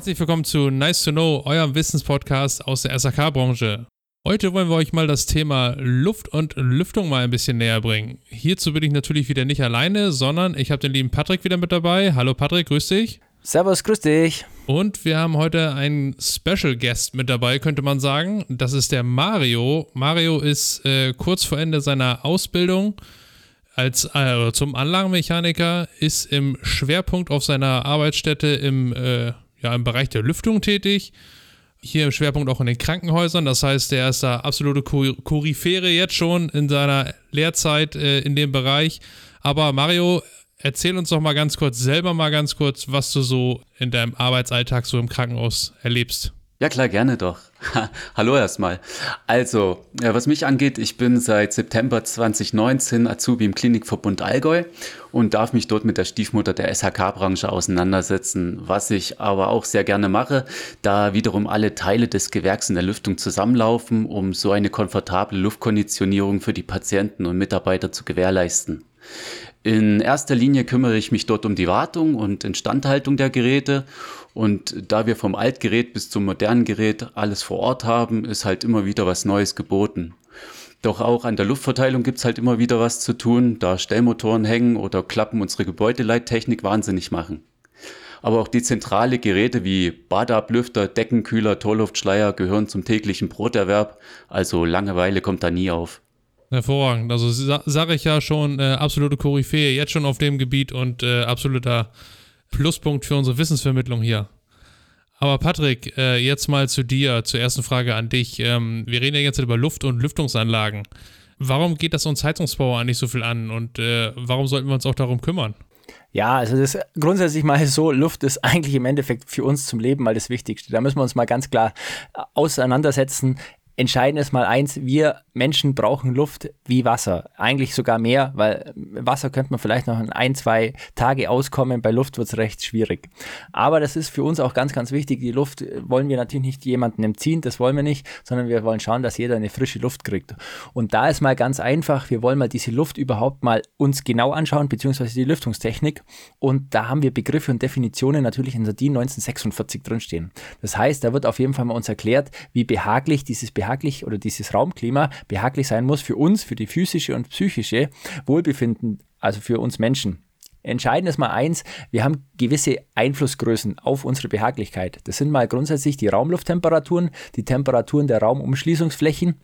Herzlich willkommen zu Nice to Know, eurem Wissenspodcast aus der SAK-Branche. Heute wollen wir euch mal das Thema Luft und Lüftung mal ein bisschen näher bringen. Hierzu bin ich natürlich wieder nicht alleine, sondern ich habe den lieben Patrick wieder mit dabei. Hallo Patrick, grüß dich. Servus, grüß dich. Und wir haben heute einen Special Guest mit dabei, könnte man sagen. Das ist der Mario. Mario ist äh, kurz vor Ende seiner Ausbildung als äh, zum Anlagenmechaniker, ist im Schwerpunkt auf seiner Arbeitsstätte im, äh, ja, im Bereich der Lüftung tätig. Hier im Schwerpunkt auch in den Krankenhäusern. Das heißt, der ist da absolute Koryphäre jetzt schon in seiner Lehrzeit äh, in dem Bereich. Aber Mario, erzähl uns doch mal ganz kurz, selber mal ganz kurz, was du so in deinem Arbeitsalltag so im Krankenhaus erlebst. Ja, klar, gerne doch. Hallo erstmal. Also, ja, was mich angeht, ich bin seit September 2019 Azubi im Klinikverbund Allgäu und darf mich dort mit der Stiefmutter der SHK-Branche auseinandersetzen, was ich aber auch sehr gerne mache, da wiederum alle Teile des Gewerks in der Lüftung zusammenlaufen, um so eine komfortable Luftkonditionierung für die Patienten und Mitarbeiter zu gewährleisten. In erster Linie kümmere ich mich dort um die Wartung und Instandhaltung der Geräte. Und da wir vom Altgerät bis zum modernen Gerät alles vor Ort haben, ist halt immer wieder was Neues geboten. Doch auch an der Luftverteilung gibt's halt immer wieder was zu tun, da Stellmotoren hängen oder Klappen unsere Gebäudeleittechnik wahnsinnig machen. Aber auch dezentrale Geräte wie Badeablüfter, Deckenkühler, Torluftschleier gehören zum täglichen Broterwerb, also Langeweile kommt da nie auf. Hervorragend. Also sa sage ich ja schon, äh, absolute Koryphäe jetzt schon auf dem Gebiet und äh, absoluter Pluspunkt für unsere Wissensvermittlung hier. Aber Patrick, äh, jetzt mal zu dir, zur ersten Frage an dich. Ähm, wir reden ja jetzt über Luft- und Lüftungsanlagen. Warum geht das uns Heizungsbauer eigentlich so viel an und äh, warum sollten wir uns auch darum kümmern? Ja, also das grundsätzlich mal so, Luft ist eigentlich im Endeffekt für uns zum Leben mal das Wichtigste. Da müssen wir uns mal ganz klar auseinandersetzen. Entscheidend ist mal eins, wir Menschen brauchen Luft wie Wasser. Eigentlich sogar mehr, weil Wasser könnte man vielleicht noch in ein, zwei Tage auskommen. Bei Luft wird es recht schwierig. Aber das ist für uns auch ganz, ganz wichtig. Die Luft wollen wir natürlich nicht jemanden entziehen, das wollen wir nicht, sondern wir wollen schauen, dass jeder eine frische Luft kriegt. Und da ist mal ganz einfach, wir wollen mal diese Luft überhaupt mal uns genau anschauen, beziehungsweise die Lüftungstechnik. Und da haben wir Begriffe und Definitionen natürlich in der DIN 1946 drinstehen. Das heißt, da wird auf jeden Fall mal uns erklärt, wie behaglich dieses behaglich oder dieses Raumklima behaglich sein muss für uns, für die physische und psychische Wohlbefinden, also für uns Menschen. Entscheidend ist mal eins, wir haben gewisse Einflussgrößen auf unsere Behaglichkeit. Das sind mal grundsätzlich die Raumlufttemperaturen, die Temperaturen der Raumumschließungsflächen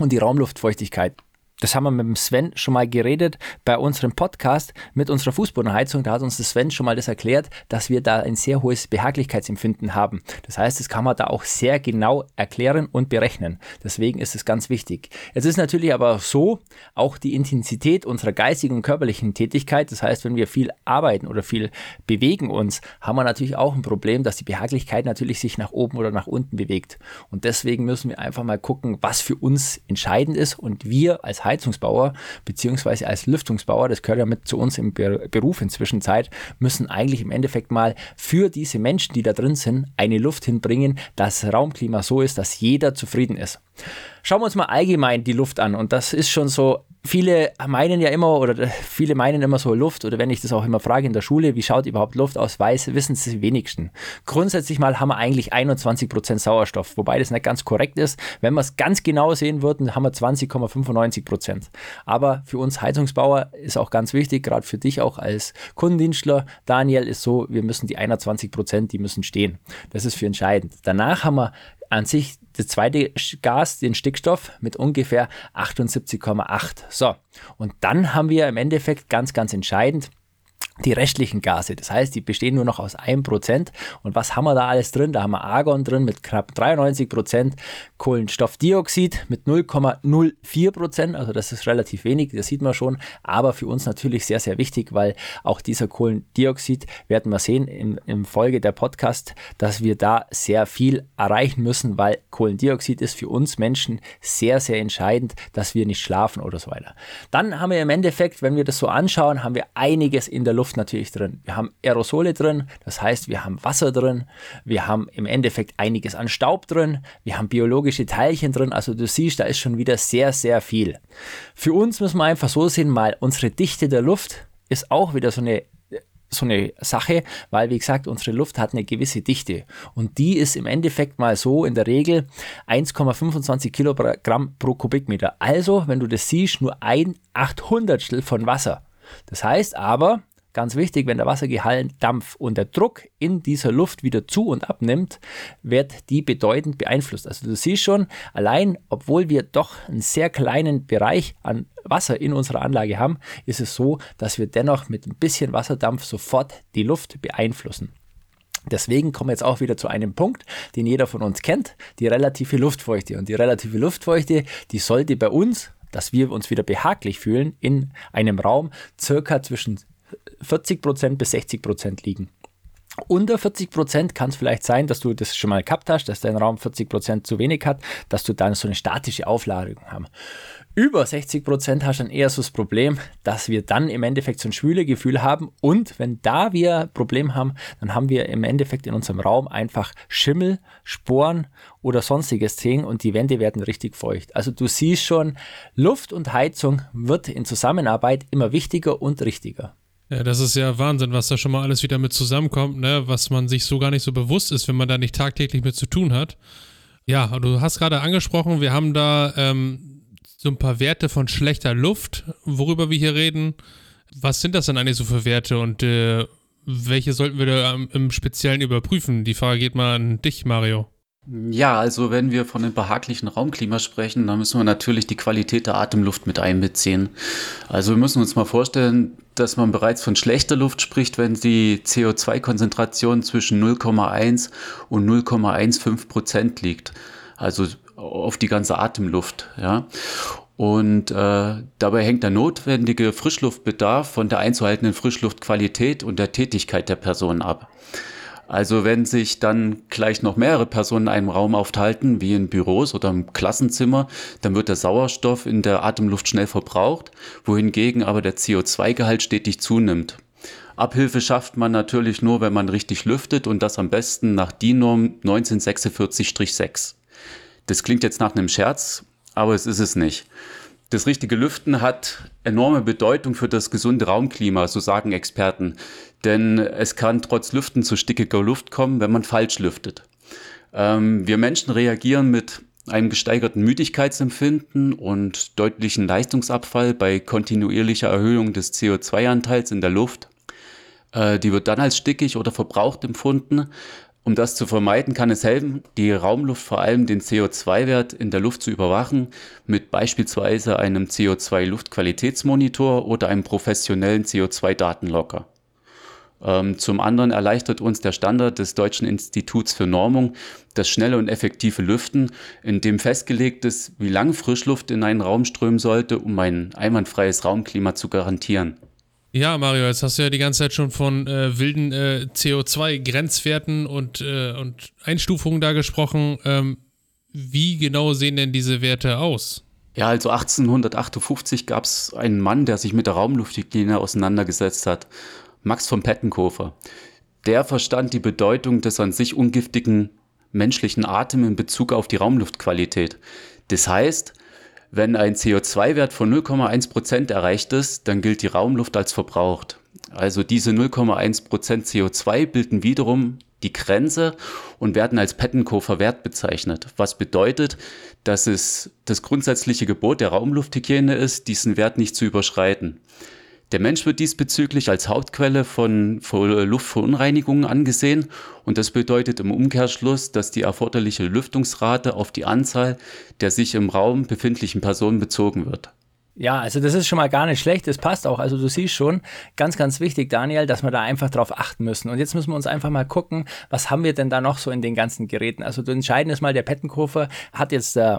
und die Raumluftfeuchtigkeit das haben wir mit dem Sven schon mal geredet bei unserem Podcast mit unserer Fußbodenheizung. Da hat uns der Sven schon mal das erklärt, dass wir da ein sehr hohes Behaglichkeitsempfinden haben. Das heißt, das kann man da auch sehr genau erklären und berechnen. Deswegen ist es ganz wichtig. Es ist natürlich aber so, auch die Intensität unserer geistigen und körperlichen Tätigkeit, das heißt, wenn wir viel arbeiten oder viel bewegen uns, haben wir natürlich auch ein Problem, dass die Behaglichkeit natürlich sich nach oben oder nach unten bewegt. Und deswegen müssen wir einfach mal gucken, was für uns entscheidend ist und wir als Heizungsbauer beziehungsweise als Lüftungsbauer, das gehört ja mit zu uns im Beruf inzwischen Zeit, müssen eigentlich im Endeffekt mal für diese Menschen, die da drin sind, eine Luft hinbringen, dass Raumklima so ist, dass jeder zufrieden ist. Schauen wir uns mal allgemein die Luft an und das ist schon so viele meinen ja immer oder viele meinen immer so Luft oder wenn ich das auch immer frage in der Schule, wie schaut überhaupt Luft aus, weiß, wissen es die wenigsten. Grundsätzlich mal haben wir eigentlich 21% Sauerstoff, wobei das nicht ganz korrekt ist. Wenn wir es ganz genau sehen würden, haben wir 20,95%. Aber für uns Heizungsbauer ist auch ganz wichtig, gerade für dich auch als Kundendienstler, Daniel, ist so, wir müssen die 21%, die müssen stehen. Das ist für entscheidend. Danach haben wir an sich das zweite Gas, den Stickstoff, mit ungefähr 78,8. So, und dann haben wir im Endeffekt ganz, ganz entscheidend die restlichen Gase. Das heißt, die bestehen nur noch aus 1%. Und was haben wir da alles drin? Da haben wir Argon drin mit knapp 93%, Kohlenstoffdioxid mit 0,04%, also das ist relativ wenig, das sieht man schon, aber für uns natürlich sehr, sehr wichtig, weil auch dieser Kohlendioxid, werden wir sehen im, im Folge der Podcast, dass wir da sehr viel erreichen müssen, weil Kohlendioxid ist für uns Menschen sehr, sehr entscheidend, dass wir nicht schlafen oder so weiter. Dann haben wir im Endeffekt, wenn wir das so anschauen, haben wir einiges in der Luft Luft natürlich drin. Wir haben Aerosole drin, das heißt, wir haben Wasser drin, wir haben im Endeffekt einiges an Staub drin, wir haben biologische Teilchen drin, also du siehst, da ist schon wieder sehr, sehr viel. Für uns müssen wir einfach so sehen, mal unsere Dichte der Luft ist auch wieder so eine so eine Sache, weil wie gesagt, unsere Luft hat eine gewisse Dichte und die ist im Endeffekt mal so in der Regel 1,25 Kilogramm pro Kubikmeter. Also, wenn du das siehst, nur ein Achthundertstel von Wasser. Das heißt aber, Ganz wichtig, wenn der Wassergehalt, Dampf und der Druck in dieser Luft wieder zu und abnimmt, wird die bedeutend beeinflusst. Also du siehst schon, allein obwohl wir doch einen sehr kleinen Bereich an Wasser in unserer Anlage haben, ist es so, dass wir dennoch mit ein bisschen Wasserdampf sofort die Luft beeinflussen. Deswegen kommen wir jetzt auch wieder zu einem Punkt, den jeder von uns kennt, die relative Luftfeuchte. Und die relative Luftfeuchte, die sollte bei uns, dass wir uns wieder behaglich fühlen, in einem Raum circa zwischen 40% bis 60% liegen. Unter 40% kann es vielleicht sein, dass du das schon mal gehabt hast, dass dein Raum 40% zu wenig hat, dass du dann so eine statische Aufladung hast. Über 60% hast du dann eher so das Problem, dass wir dann im Endeffekt so ein schwüle Gefühl haben und wenn da wir ein Problem haben, dann haben wir im Endeffekt in unserem Raum einfach Schimmel, Sporen oder sonstiges Ding und die Wände werden richtig feucht. Also du siehst schon, Luft und Heizung wird in Zusammenarbeit immer wichtiger und richtiger. Ja, das ist ja Wahnsinn, was da schon mal alles wieder mit zusammenkommt, ne? was man sich so gar nicht so bewusst ist, wenn man da nicht tagtäglich mit zu tun hat. Ja, du hast gerade angesprochen, wir haben da ähm, so ein paar Werte von schlechter Luft, worüber wir hier reden. Was sind das denn eigentlich so für Werte und äh, welche sollten wir da im Speziellen überprüfen? Die Frage geht mal an dich, Mario. Ja, also wenn wir von einem behaglichen Raumklima sprechen, dann müssen wir natürlich die Qualität der Atemluft mit einbeziehen. Also wir müssen uns mal vorstellen, dass man bereits von schlechter Luft spricht, wenn die CO2-Konzentration zwischen 0,1 und 0,15 Prozent liegt. Also auf die ganze Atemluft. Ja. Und äh, dabei hängt der notwendige Frischluftbedarf von der einzuhaltenden Frischluftqualität und der Tätigkeit der Person ab. Also wenn sich dann gleich noch mehrere Personen in einem Raum aufhalten, wie in Büros oder im Klassenzimmer, dann wird der Sauerstoff in der Atemluft schnell verbraucht, wohingegen aber der CO2-Gehalt stetig zunimmt. Abhilfe schafft man natürlich nur, wenn man richtig lüftet und das am besten nach DIN-Norm 1946-6. Das klingt jetzt nach einem Scherz, aber es ist es nicht. Das richtige Lüften hat enorme Bedeutung für das gesunde Raumklima, so sagen Experten. Denn es kann trotz Lüften zu stickiger Luft kommen, wenn man falsch lüftet. Ähm, wir Menschen reagieren mit einem gesteigerten Müdigkeitsempfinden und deutlichen Leistungsabfall bei kontinuierlicher Erhöhung des CO2-Anteils in der Luft. Äh, die wird dann als stickig oder verbraucht empfunden. Um das zu vermeiden, kann es helfen, die Raumluft vor allem den CO2-Wert in der Luft zu überwachen, mit beispielsweise einem CO2-Luftqualitätsmonitor oder einem professionellen CO2-Datenlocker. Ähm, zum anderen erleichtert uns der Standard des Deutschen Instituts für Normung das schnelle und effektive Lüften, in dem festgelegt ist, wie lang Frischluft in einen Raum strömen sollte, um ein einwandfreies Raumklima zu garantieren. Ja, Mario, jetzt hast du ja die ganze Zeit schon von äh, wilden äh, CO2-Grenzwerten und, äh, und Einstufungen da gesprochen. Ähm, wie genau sehen denn diese Werte aus? Ja, also 1858 gab es einen Mann, der sich mit der Raumlufthygiene auseinandergesetzt hat. Max von Pettenkofer. Der verstand die Bedeutung des an sich ungiftigen menschlichen Atems in Bezug auf die Raumluftqualität. Das heißt, wenn ein CO2-Wert von 0,1 Prozent erreicht ist, dann gilt die Raumluft als verbraucht. Also diese 0,1 Prozent CO2 bilden wiederum die Grenze und werden als Pettenkofer-Wert bezeichnet. Was bedeutet, dass es das grundsätzliche Gebot der Raumlufthygiene ist, diesen Wert nicht zu überschreiten. Der Mensch wird diesbezüglich als Hauptquelle von, Luftverunreinigungen angesehen und das bedeutet im Umkehrschluss, dass die erforderliche Lüftungsrate auf die Anzahl der sich im Raum befindlichen Personen bezogen wird. Ja, also das ist schon mal gar nicht schlecht, das passt auch. Also du siehst schon, ganz, ganz wichtig, Daniel, dass wir da einfach drauf achten müssen. Und jetzt müssen wir uns einfach mal gucken, was haben wir denn da noch so in den ganzen Geräten. Also du entscheidend ist mal, der Pettenkofer hat jetzt äh,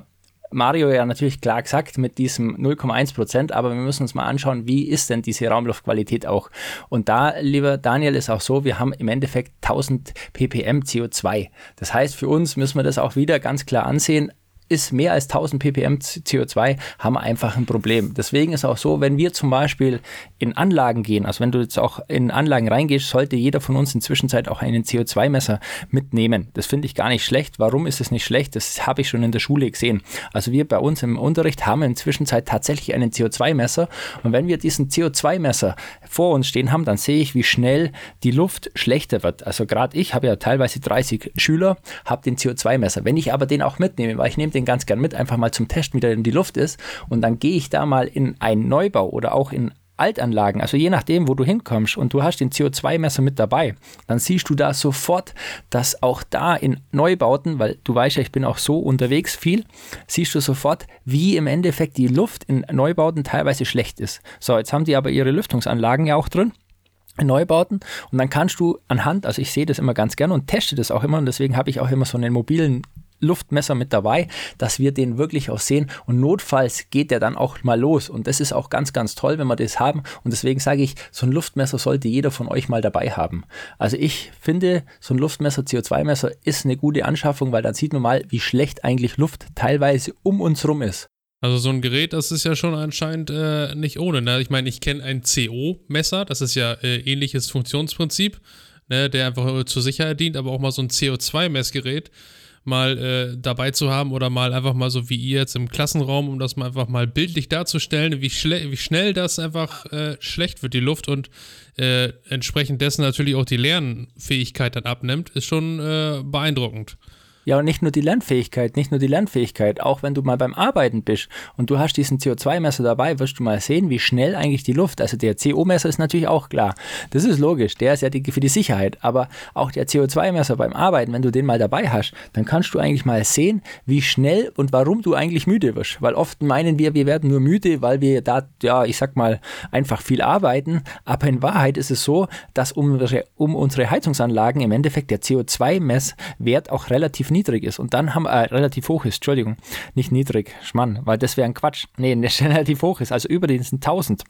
Mario ja natürlich klar gesagt mit diesem 0,1 Prozent, aber wir müssen uns mal anschauen, wie ist denn diese Raumluftqualität auch. Und da, lieber Daniel, ist auch so, wir haben im Endeffekt 1000 ppm CO2. Das heißt, für uns müssen wir das auch wieder ganz klar ansehen ist mehr als 1000 ppm CO2, haben wir einfach ein Problem. Deswegen ist auch so, wenn wir zum Beispiel in Anlagen gehen, also wenn du jetzt auch in Anlagen reingehst, sollte jeder von uns inzwischen auch einen CO2-Messer mitnehmen. Das finde ich gar nicht schlecht. Warum ist es nicht schlecht? Das habe ich schon in der Schule gesehen. Also wir bei uns im Unterricht haben inzwischen tatsächlich einen CO2-Messer und wenn wir diesen CO2-Messer vor uns stehen haben, dann sehe ich, wie schnell die Luft schlechter wird. Also gerade ich habe ja teilweise 30 Schüler, habe den CO2-Messer. Wenn ich aber den auch mitnehme, weil ich nehme den ganz gern mit, einfach mal zum Testen, wie der in die Luft ist. Und dann gehe ich da mal in einen Neubau oder auch in Altanlagen, also je nachdem, wo du hinkommst und du hast den CO2-Messer mit dabei, dann siehst du da sofort, dass auch da in Neubauten, weil du weißt ja, ich bin auch so unterwegs viel, siehst du sofort, wie im Endeffekt die Luft in Neubauten teilweise schlecht ist. So, jetzt haben die aber ihre Lüftungsanlagen ja auch drin. Neubauten und dann kannst du anhand, also ich sehe das immer ganz gerne und teste das auch immer und deswegen habe ich auch immer so einen mobilen Luftmesser mit dabei, dass wir den wirklich auch sehen und notfalls geht der dann auch mal los und das ist auch ganz, ganz toll, wenn wir das haben und deswegen sage ich, so ein Luftmesser sollte jeder von euch mal dabei haben. Also ich finde, so ein Luftmesser, CO2-Messer ist eine gute Anschaffung, weil dann sieht man mal, wie schlecht eigentlich Luft teilweise um uns rum ist. Also so ein Gerät, das ist ja schon anscheinend äh, nicht ohne. Ne? Ich meine, ich kenne ein CO-Messer, das ist ja äh, ähnliches Funktionsprinzip, ne? der einfach äh, zur Sicherheit dient, aber auch mal so ein CO2-Messgerät mal äh, dabei zu haben oder mal einfach mal so wie ihr jetzt im Klassenraum, um das mal einfach mal bildlich darzustellen, wie, wie schnell das einfach äh, schlecht wird, die Luft und äh, entsprechend dessen natürlich auch die Lernfähigkeit dann abnimmt, ist schon äh, beeindruckend. Ja, und nicht nur die Lernfähigkeit, nicht nur die Lernfähigkeit, auch wenn du mal beim Arbeiten bist und du hast diesen CO2-Messer dabei, wirst du mal sehen, wie schnell eigentlich die Luft, also der CO-Messer ist natürlich auch klar. Das ist logisch, der ist ja die, für die Sicherheit, aber auch der CO2-Messer beim Arbeiten, wenn du den mal dabei hast, dann kannst du eigentlich mal sehen, wie schnell und warum du eigentlich müde wirst. Weil oft meinen wir, wir werden nur müde, weil wir da, ja, ich sag mal, einfach viel arbeiten, aber in Wahrheit ist es so, dass um unsere, um unsere Heizungsanlagen im Endeffekt der CO2-Messwert auch relativ niedrig ist und dann haben, äh, relativ hoch ist, Entschuldigung, nicht niedrig, Schmann, weil das wäre ein Quatsch. Nee, relativ hoch ist, also über diesen 1000.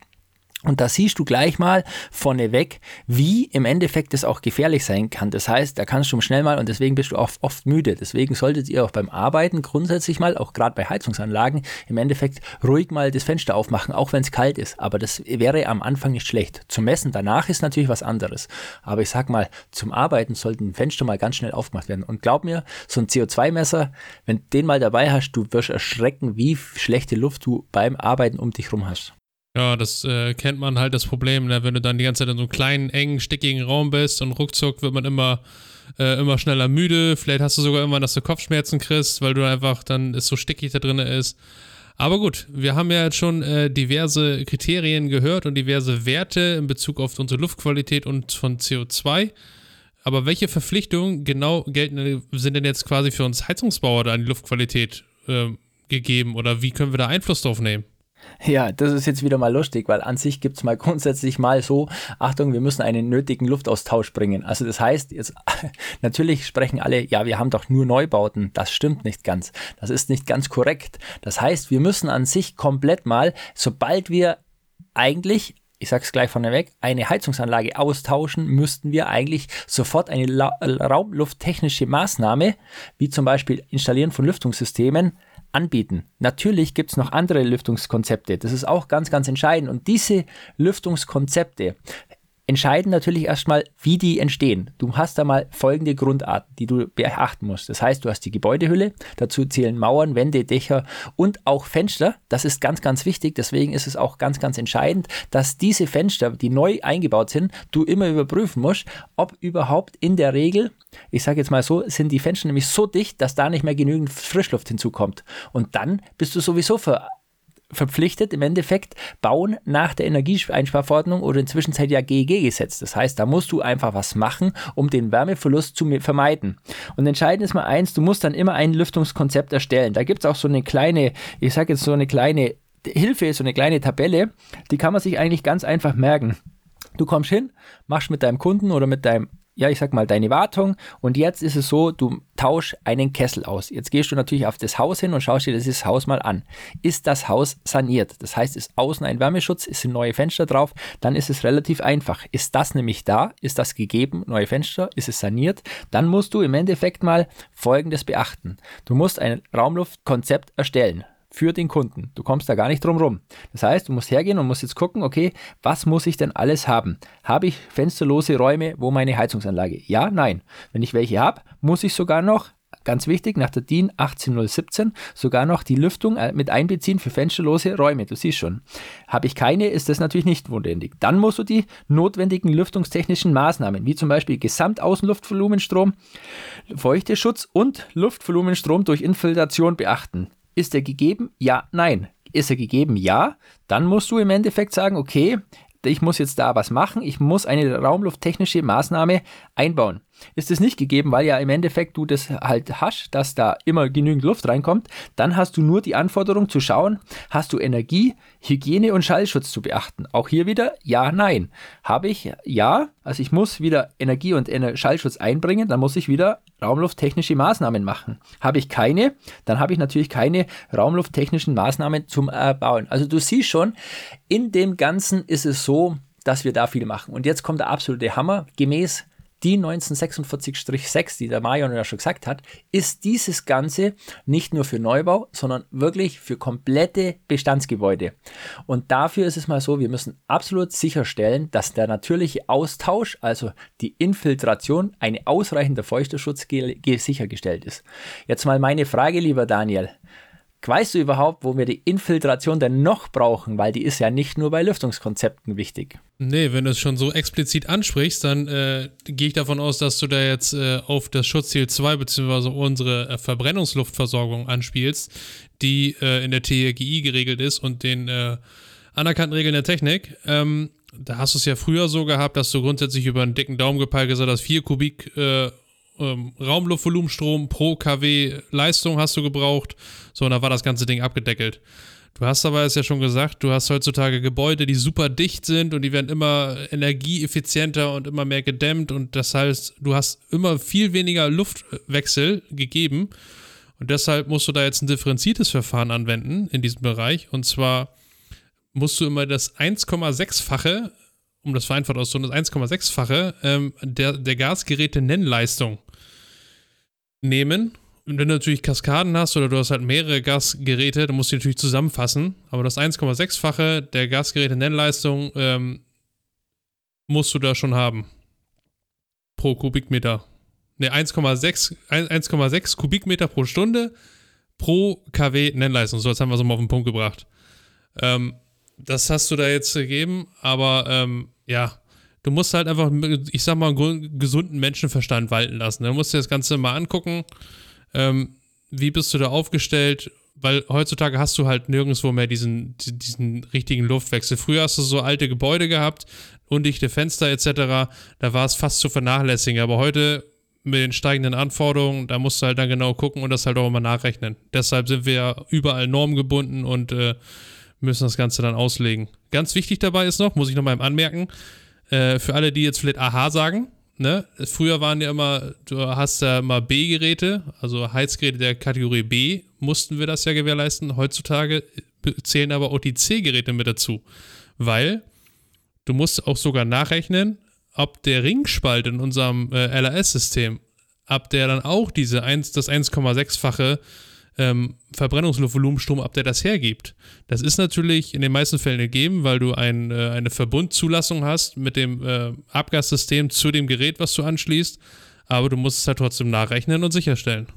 Und da siehst du gleich mal vorneweg, wie im Endeffekt das auch gefährlich sein kann. Das heißt, da kannst du schnell mal und deswegen bist du oft, oft müde. Deswegen solltet ihr auch beim Arbeiten grundsätzlich mal, auch gerade bei Heizungsanlagen, im Endeffekt ruhig mal das Fenster aufmachen, auch wenn es kalt ist. Aber das wäre am Anfang nicht schlecht. Zum Messen danach ist natürlich was anderes. Aber ich sag mal, zum Arbeiten sollten Fenster mal ganz schnell aufgemacht werden. Und glaub mir, so ein CO2-Messer, wenn den mal dabei hast, du wirst erschrecken, wie schlechte Luft du beim Arbeiten um dich rum hast. Ja, das äh, kennt man halt das Problem, ne? wenn du dann die ganze Zeit in so einem kleinen, engen, stickigen Raum bist und ruckzuck wird man immer, äh, immer schneller müde. Vielleicht hast du sogar irgendwann, dass du Kopfschmerzen kriegst, weil du einfach dann es so stickig da drin ist. Aber gut, wir haben ja jetzt schon äh, diverse Kriterien gehört und diverse Werte in Bezug auf unsere Luftqualität und von CO2. Aber welche Verpflichtungen genau gelten, sind denn jetzt quasi für uns Heizungsbauer da an die Luftqualität äh, gegeben oder wie können wir da Einfluss drauf nehmen? Ja, das ist jetzt wieder mal lustig, weil an sich gibt es mal grundsätzlich mal so, Achtung, wir müssen einen nötigen Luftaustausch bringen. Also das heißt, jetzt natürlich sprechen alle, ja, wir haben doch nur Neubauten. Das stimmt nicht ganz. Das ist nicht ganz korrekt. Das heißt, wir müssen an sich komplett mal, sobald wir eigentlich ich sage es gleich vorneweg, eine Heizungsanlage austauschen, müssten wir eigentlich sofort eine La raumlufttechnische Maßnahme, wie zum Beispiel Installieren von Lüftungssystemen, anbieten. Natürlich gibt es noch andere Lüftungskonzepte. Das ist auch ganz, ganz entscheidend. Und diese Lüftungskonzepte entscheiden natürlich erstmal, wie die entstehen. Du hast da mal folgende Grundarten, die du beachten musst. Das heißt, du hast die Gebäudehülle, dazu zählen Mauern, Wände, Dächer und auch Fenster. Das ist ganz, ganz wichtig. Deswegen ist es auch ganz, ganz entscheidend, dass diese Fenster, die neu eingebaut sind, du immer überprüfen musst, ob überhaupt in der Regel, ich sage jetzt mal so, sind die Fenster nämlich so dicht, dass da nicht mehr genügend Frischluft hinzukommt. Und dann bist du sowieso ver verpflichtet, im Endeffekt bauen nach der Energieeinsparverordnung oder inzwischen ja GEG-Gesetz. Das heißt, da musst du einfach was machen, um den Wärmeverlust zu vermeiden. Und entscheidend ist mal eins, du musst dann immer ein Lüftungskonzept erstellen. Da gibt es auch so eine kleine, ich sage jetzt so eine kleine Hilfe, so eine kleine Tabelle, die kann man sich eigentlich ganz einfach merken. Du kommst hin, machst mit deinem Kunden oder mit deinem ja, ich sag mal, deine Wartung und jetzt ist es so, du tausch einen Kessel aus. Jetzt gehst du natürlich auf das Haus hin und schaust dir dieses Haus mal an. Ist das Haus saniert? Das heißt, ist außen ein Wärmeschutz, ist sind neue Fenster drauf, dann ist es relativ einfach. Ist das nämlich da? Ist das gegeben? Neue Fenster? Ist es saniert? Dann musst du im Endeffekt mal Folgendes beachten. Du musst ein Raumluftkonzept erstellen für den Kunden. Du kommst da gar nicht drum rum. Das heißt, du musst hergehen und musst jetzt gucken, okay, was muss ich denn alles haben? Habe ich fensterlose Räume, wo meine Heizungsanlage? Ja, nein. Wenn ich welche habe, muss ich sogar noch ganz wichtig, nach der DIN 18017 sogar noch die Lüftung äh, mit einbeziehen für fensterlose Räume. Du siehst schon. Habe ich keine, ist das natürlich nicht notwendig. Dann musst du die notwendigen lüftungstechnischen Maßnahmen, wie zum Beispiel Gesamtaußenluftvolumenstrom, Feuchteschutz und Luftvolumenstrom durch Infiltration beachten. Ist er gegeben? Ja, nein. Ist er gegeben? Ja. Dann musst du im Endeffekt sagen, okay, ich muss jetzt da was machen, ich muss eine raumlufttechnische Maßnahme einbauen. Ist es nicht gegeben, weil ja im Endeffekt du das halt hast, dass da immer genügend Luft reinkommt, dann hast du nur die Anforderung zu schauen, hast du Energie, Hygiene und Schallschutz zu beachten. Auch hier wieder ja, nein. Habe ich ja, also ich muss wieder Energie und Schallschutz einbringen, dann muss ich wieder raumlufttechnische Maßnahmen machen. Habe ich keine, dann habe ich natürlich keine raumlufttechnischen Maßnahmen zum Erbauen. Also du siehst schon, in dem Ganzen ist es so, dass wir da viel machen. Und jetzt kommt der absolute Hammer. Gemäß die 1946-6, die der Marion ja schon gesagt hat, ist dieses Ganze nicht nur für Neubau, sondern wirklich für komplette Bestandsgebäude. Und dafür ist es mal so, wir müssen absolut sicherstellen, dass der natürliche Austausch, also die Infiltration, ein ausreichender Feuchterschutz sichergestellt ist. Jetzt mal meine Frage, lieber Daniel. Weißt du überhaupt, wo wir die Infiltration denn noch brauchen? Weil die ist ja nicht nur bei Lüftungskonzepten wichtig. Nee, wenn du es schon so explizit ansprichst, dann äh, gehe ich davon aus, dass du da jetzt äh, auf das Schutzziel 2 bzw. unsere äh, Verbrennungsluftversorgung anspielst, die äh, in der TRGI geregelt ist und den äh, anerkannten Regeln der Technik. Ähm, da hast du es ja früher so gehabt, dass du grundsätzlich über einen dicken Daumen gepeilt hast, 4 Kubik äh, ähm, Raumluftvolumenstrom pro kW Leistung hast du gebraucht. So, und da war das ganze Ding abgedeckelt. Du hast aber es ja schon gesagt, du hast heutzutage Gebäude, die super dicht sind und die werden immer energieeffizienter und immer mehr gedämmt und das heißt, du hast immer viel weniger Luftwechsel gegeben und deshalb musst du da jetzt ein differenziertes Verfahren anwenden in diesem Bereich und zwar musst du immer das 1,6-fache, um das vereinfacht auszudrücken, das 1,6-fache ähm, der, der Gasgeräte-Nennleistung nehmen wenn du natürlich Kaskaden hast oder du hast halt mehrere Gasgeräte, dann musst du die natürlich zusammenfassen. Aber das 1,6-fache der Gasgeräte-Nennleistung ähm, musst du da schon haben. Pro Kubikmeter. Ne, 1,6 Kubikmeter pro Stunde pro kW Nennleistung. So, jetzt haben wir es mal auf den Punkt gebracht. Ähm, das hast du da jetzt gegeben, aber ähm, ja, du musst halt einfach, ich sag mal, einen gesunden Menschenverstand walten lassen. Du musst dir das Ganze mal angucken ähm, wie bist du da aufgestellt? Weil heutzutage hast du halt nirgendwo mehr diesen, diesen richtigen Luftwechsel. Früher hast du so alte Gebäude gehabt, undichte Fenster etc. Da war es fast zu vernachlässigen. Aber heute mit den steigenden Anforderungen, da musst du halt dann genau gucken und das halt auch immer nachrechnen. Deshalb sind wir ja überall normgebunden und äh, müssen das Ganze dann auslegen. Ganz wichtig dabei ist noch, muss ich nochmal anmerken, äh, für alle, die jetzt vielleicht Aha sagen, ne, früher waren ja immer, du hast ja immer B-Geräte, also Heizgeräte der Kategorie B, mussten wir das ja gewährleisten. Heutzutage zählen aber auch die C-Geräte mit dazu, weil du musst auch sogar nachrechnen, ob der Ringspalt in unserem äh, LAS-System, ob der dann auch diese 1, das 1,6-fache ähm, Verbrennungsluftvolumenstrom, ob der das hergibt. Das ist natürlich in den meisten Fällen gegeben, weil du ein, äh, eine Verbundzulassung hast mit dem äh, Abgassystem zu dem Gerät, was du anschließt, aber du musst es halt trotzdem nachrechnen und sicherstellen.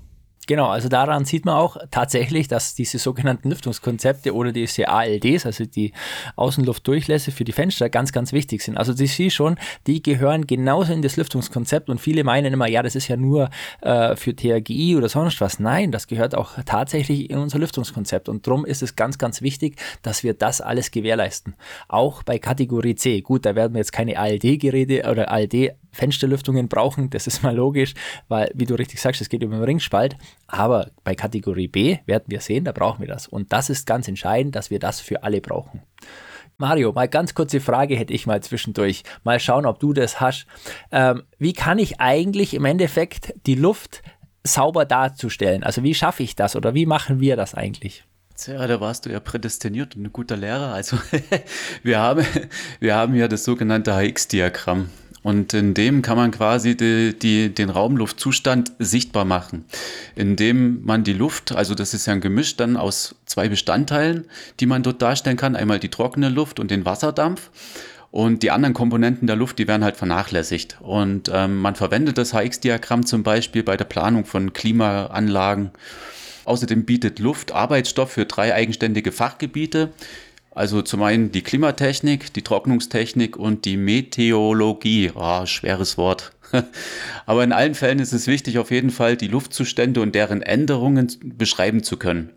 Genau, also daran sieht man auch tatsächlich, dass diese sogenannten Lüftungskonzepte oder diese ALDs, also die Außenluftdurchlässe für die Fenster, ganz, ganz wichtig sind. Also die sie schon, die gehören genauso in das Lüftungskonzept und viele meinen immer, ja, das ist ja nur äh, für THGI oder sonst was. Nein, das gehört auch tatsächlich in unser Lüftungskonzept und darum ist es ganz, ganz wichtig, dass wir das alles gewährleisten. Auch bei Kategorie C. Gut, da werden wir jetzt keine ALD-Geräte oder ALD Fensterlüftungen brauchen, das ist mal logisch, weil, wie du richtig sagst, es geht über den Ringspalt. Aber bei Kategorie B werden wir sehen, da brauchen wir das. Und das ist ganz entscheidend, dass wir das für alle brauchen. Mario, mal ganz kurze Frage hätte ich mal zwischendurch. Mal schauen, ob du das hast. Ähm, wie kann ich eigentlich im Endeffekt die Luft sauber darzustellen? Also wie schaffe ich das oder wie machen wir das eigentlich? Ja, da warst du ja prädestiniert und ein guter Lehrer. Also wir haben, wir haben ja das sogenannte HX-Diagramm. Und in dem kann man quasi die, die, den Raumluftzustand sichtbar machen, indem man die Luft, also das ist ja ein Gemisch dann aus zwei Bestandteilen, die man dort darstellen kann. Einmal die trockene Luft und den Wasserdampf. Und die anderen Komponenten der Luft, die werden halt vernachlässigt. Und ähm, man verwendet das HX-Diagramm zum Beispiel bei der Planung von Klimaanlagen. Außerdem bietet Luft Arbeitsstoff für drei eigenständige Fachgebiete. Also zum einen die Klimatechnik, die Trocknungstechnik und die Meteorologie. Oh, schweres Wort. Aber in allen Fällen ist es wichtig, auf jeden Fall die Luftzustände und deren Änderungen beschreiben zu können.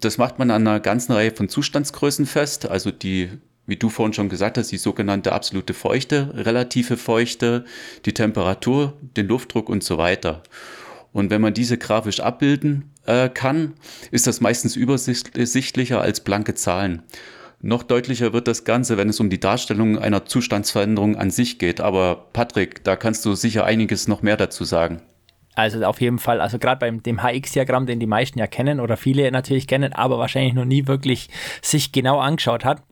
Das macht man an einer ganzen Reihe von Zustandsgrößen fest, also die wie du vorhin schon gesagt hast, die sogenannte absolute Feuchte, relative Feuchte, die Temperatur, den Luftdruck und so weiter. Und wenn man diese grafisch abbilden äh, kann, ist das meistens übersichtlicher als blanke Zahlen. Noch deutlicher wird das Ganze, wenn es um die Darstellung einer Zustandsveränderung an sich geht. Aber Patrick, da kannst du sicher einiges noch mehr dazu sagen. Also auf jeden Fall, also gerade beim dem HX-Diagramm, den die meisten ja kennen oder viele natürlich kennen, aber wahrscheinlich noch nie wirklich sich genau angeschaut hat,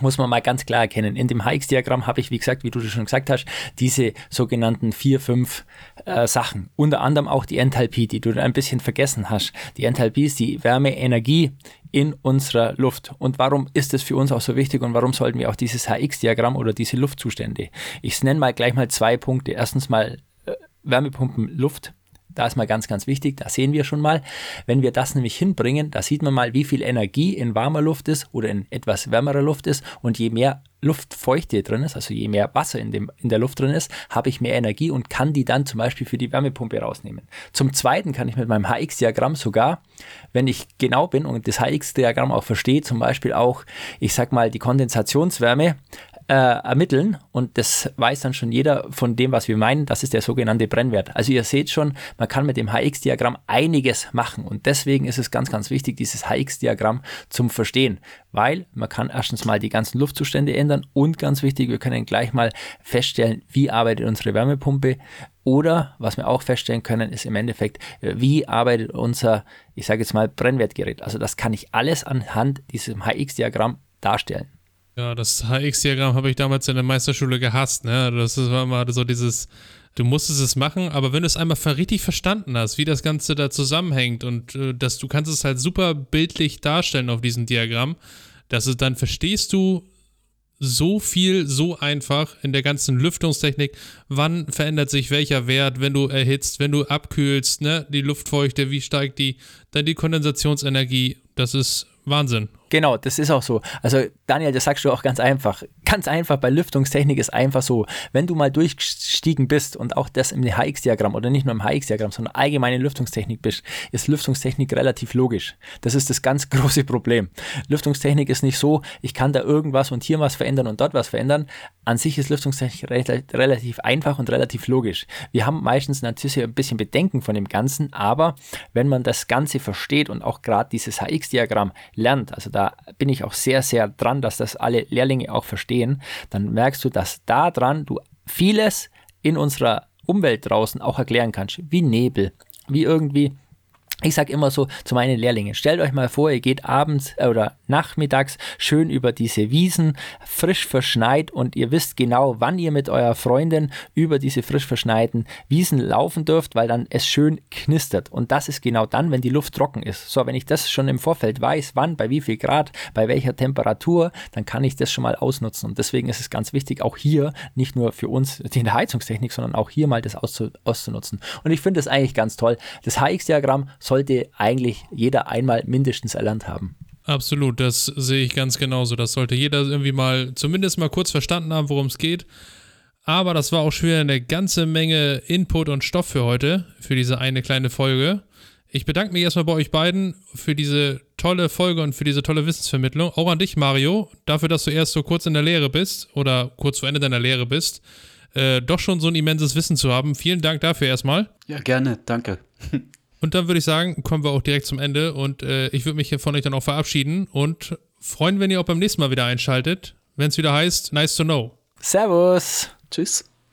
muss man mal ganz klar erkennen. In dem HX-Diagramm habe ich, wie gesagt, wie du schon gesagt hast, diese sogenannten vier, fünf äh, Sachen. Unter anderem auch die Enthalpie, die du ein bisschen vergessen hast. Die Enthalpie ist die Wärmeenergie in unserer Luft. Und warum ist das für uns auch so wichtig und warum sollten wir auch dieses HX-Diagramm oder diese Luftzustände? Ich nenne mal gleich mal zwei Punkte. Erstens mal äh, Wärmepumpen Luft da ist mal ganz, ganz wichtig, da sehen wir schon mal, wenn wir das nämlich hinbringen, da sieht man mal, wie viel Energie in warmer Luft ist oder in etwas wärmerer Luft ist und je mehr Luftfeuchte drin ist, also je mehr Wasser in, dem, in der Luft drin ist, habe ich mehr Energie und kann die dann zum Beispiel für die Wärmepumpe rausnehmen. Zum Zweiten kann ich mit meinem HX-Diagramm sogar, wenn ich genau bin und das HX-Diagramm auch verstehe, zum Beispiel auch, ich sag mal, die Kondensationswärme äh, ermitteln und das weiß dann schon jeder von dem, was wir meinen, das ist der sogenannte Brennwert. Also ihr seht schon, man kann mit dem HX-Diagramm einiges machen und deswegen ist es ganz, ganz wichtig, dieses HX-Diagramm zum Verstehen, weil man kann erstens mal die ganzen Luftzustände ändern und ganz wichtig, wir können gleich mal feststellen, wie arbeitet unsere Wärmepumpe oder was wir auch feststellen können, ist im Endeffekt, wie arbeitet unser, ich sage jetzt mal, Brennwertgerät. Also das kann ich alles anhand dieses HX-Diagramm darstellen. Ja, das HX-Diagramm habe ich damals in der Meisterschule gehasst. Ne? Das war immer so dieses, du musstest es machen, aber wenn du es einmal richtig verstanden hast, wie das Ganze da zusammenhängt und äh, dass du kannst es halt super bildlich darstellen auf diesem Diagramm, dass es dann verstehst du so viel, so einfach in der ganzen Lüftungstechnik. Wann verändert sich welcher Wert, wenn du erhitzt, wenn du abkühlst, ne? Die Luftfeuchte, wie steigt die, dann die Kondensationsenergie. Das ist Wahnsinn. Genau, das ist auch so. Also Daniel, das sagst du auch ganz einfach. Ganz einfach, bei Lüftungstechnik ist einfach so, wenn du mal durchgestiegen bist und auch das im HX-Diagramm oder nicht nur im HX-Diagramm, sondern allgemeine Lüftungstechnik bist, ist Lüftungstechnik relativ logisch. Das ist das ganz große Problem. Lüftungstechnik ist nicht so, ich kann da irgendwas und hier was verändern und dort was verändern. An sich ist Lüftungstechnik relativ einfach und relativ logisch. Wir haben meistens natürlich ein bisschen Bedenken von dem Ganzen, aber wenn man das Ganze versteht und auch gerade dieses HX-Diagramm lernt, also da bin ich auch sehr, sehr dran, dass das alle Lehrlinge auch verstehen, dann merkst du, dass da dran du vieles in unserer Umwelt draußen auch erklären kannst, wie Nebel, wie irgendwie ich sage immer so zu meinen Lehrlingen, stellt euch mal vor, ihr geht abends äh, oder nachmittags schön über diese Wiesen, frisch verschneit und ihr wisst genau, wann ihr mit eurer Freundin über diese frisch verschneiten Wiesen laufen dürft, weil dann es schön knistert. Und das ist genau dann, wenn die Luft trocken ist. So, wenn ich das schon im Vorfeld weiß, wann, bei wie viel Grad, bei welcher Temperatur, dann kann ich das schon mal ausnutzen. Und deswegen ist es ganz wichtig, auch hier, nicht nur für uns in der Heizungstechnik, sondern auch hier mal das auszunutzen. Und ich finde das eigentlich ganz toll. Das HX-Diagramm sollte eigentlich jeder einmal mindestens erlernt haben. Absolut, das sehe ich ganz genauso. Das sollte jeder irgendwie mal zumindest mal kurz verstanden haben, worum es geht. Aber das war auch schon wieder eine ganze Menge Input und Stoff für heute, für diese eine kleine Folge. Ich bedanke mich erstmal bei euch beiden für diese tolle Folge und für diese tolle Wissensvermittlung. Auch an dich, Mario, dafür, dass du erst so kurz in der Lehre bist oder kurz vor Ende deiner Lehre bist. Äh, doch schon so ein immenses Wissen zu haben. Vielen Dank dafür erstmal. Ja, gerne, danke. Und dann würde ich sagen, kommen wir auch direkt zum Ende und äh, ich würde mich hier von euch dann auch verabschieden und freuen, wenn ihr auch beim nächsten Mal wieder einschaltet, wenn es wieder heißt Nice to Know. Servus. Tschüss.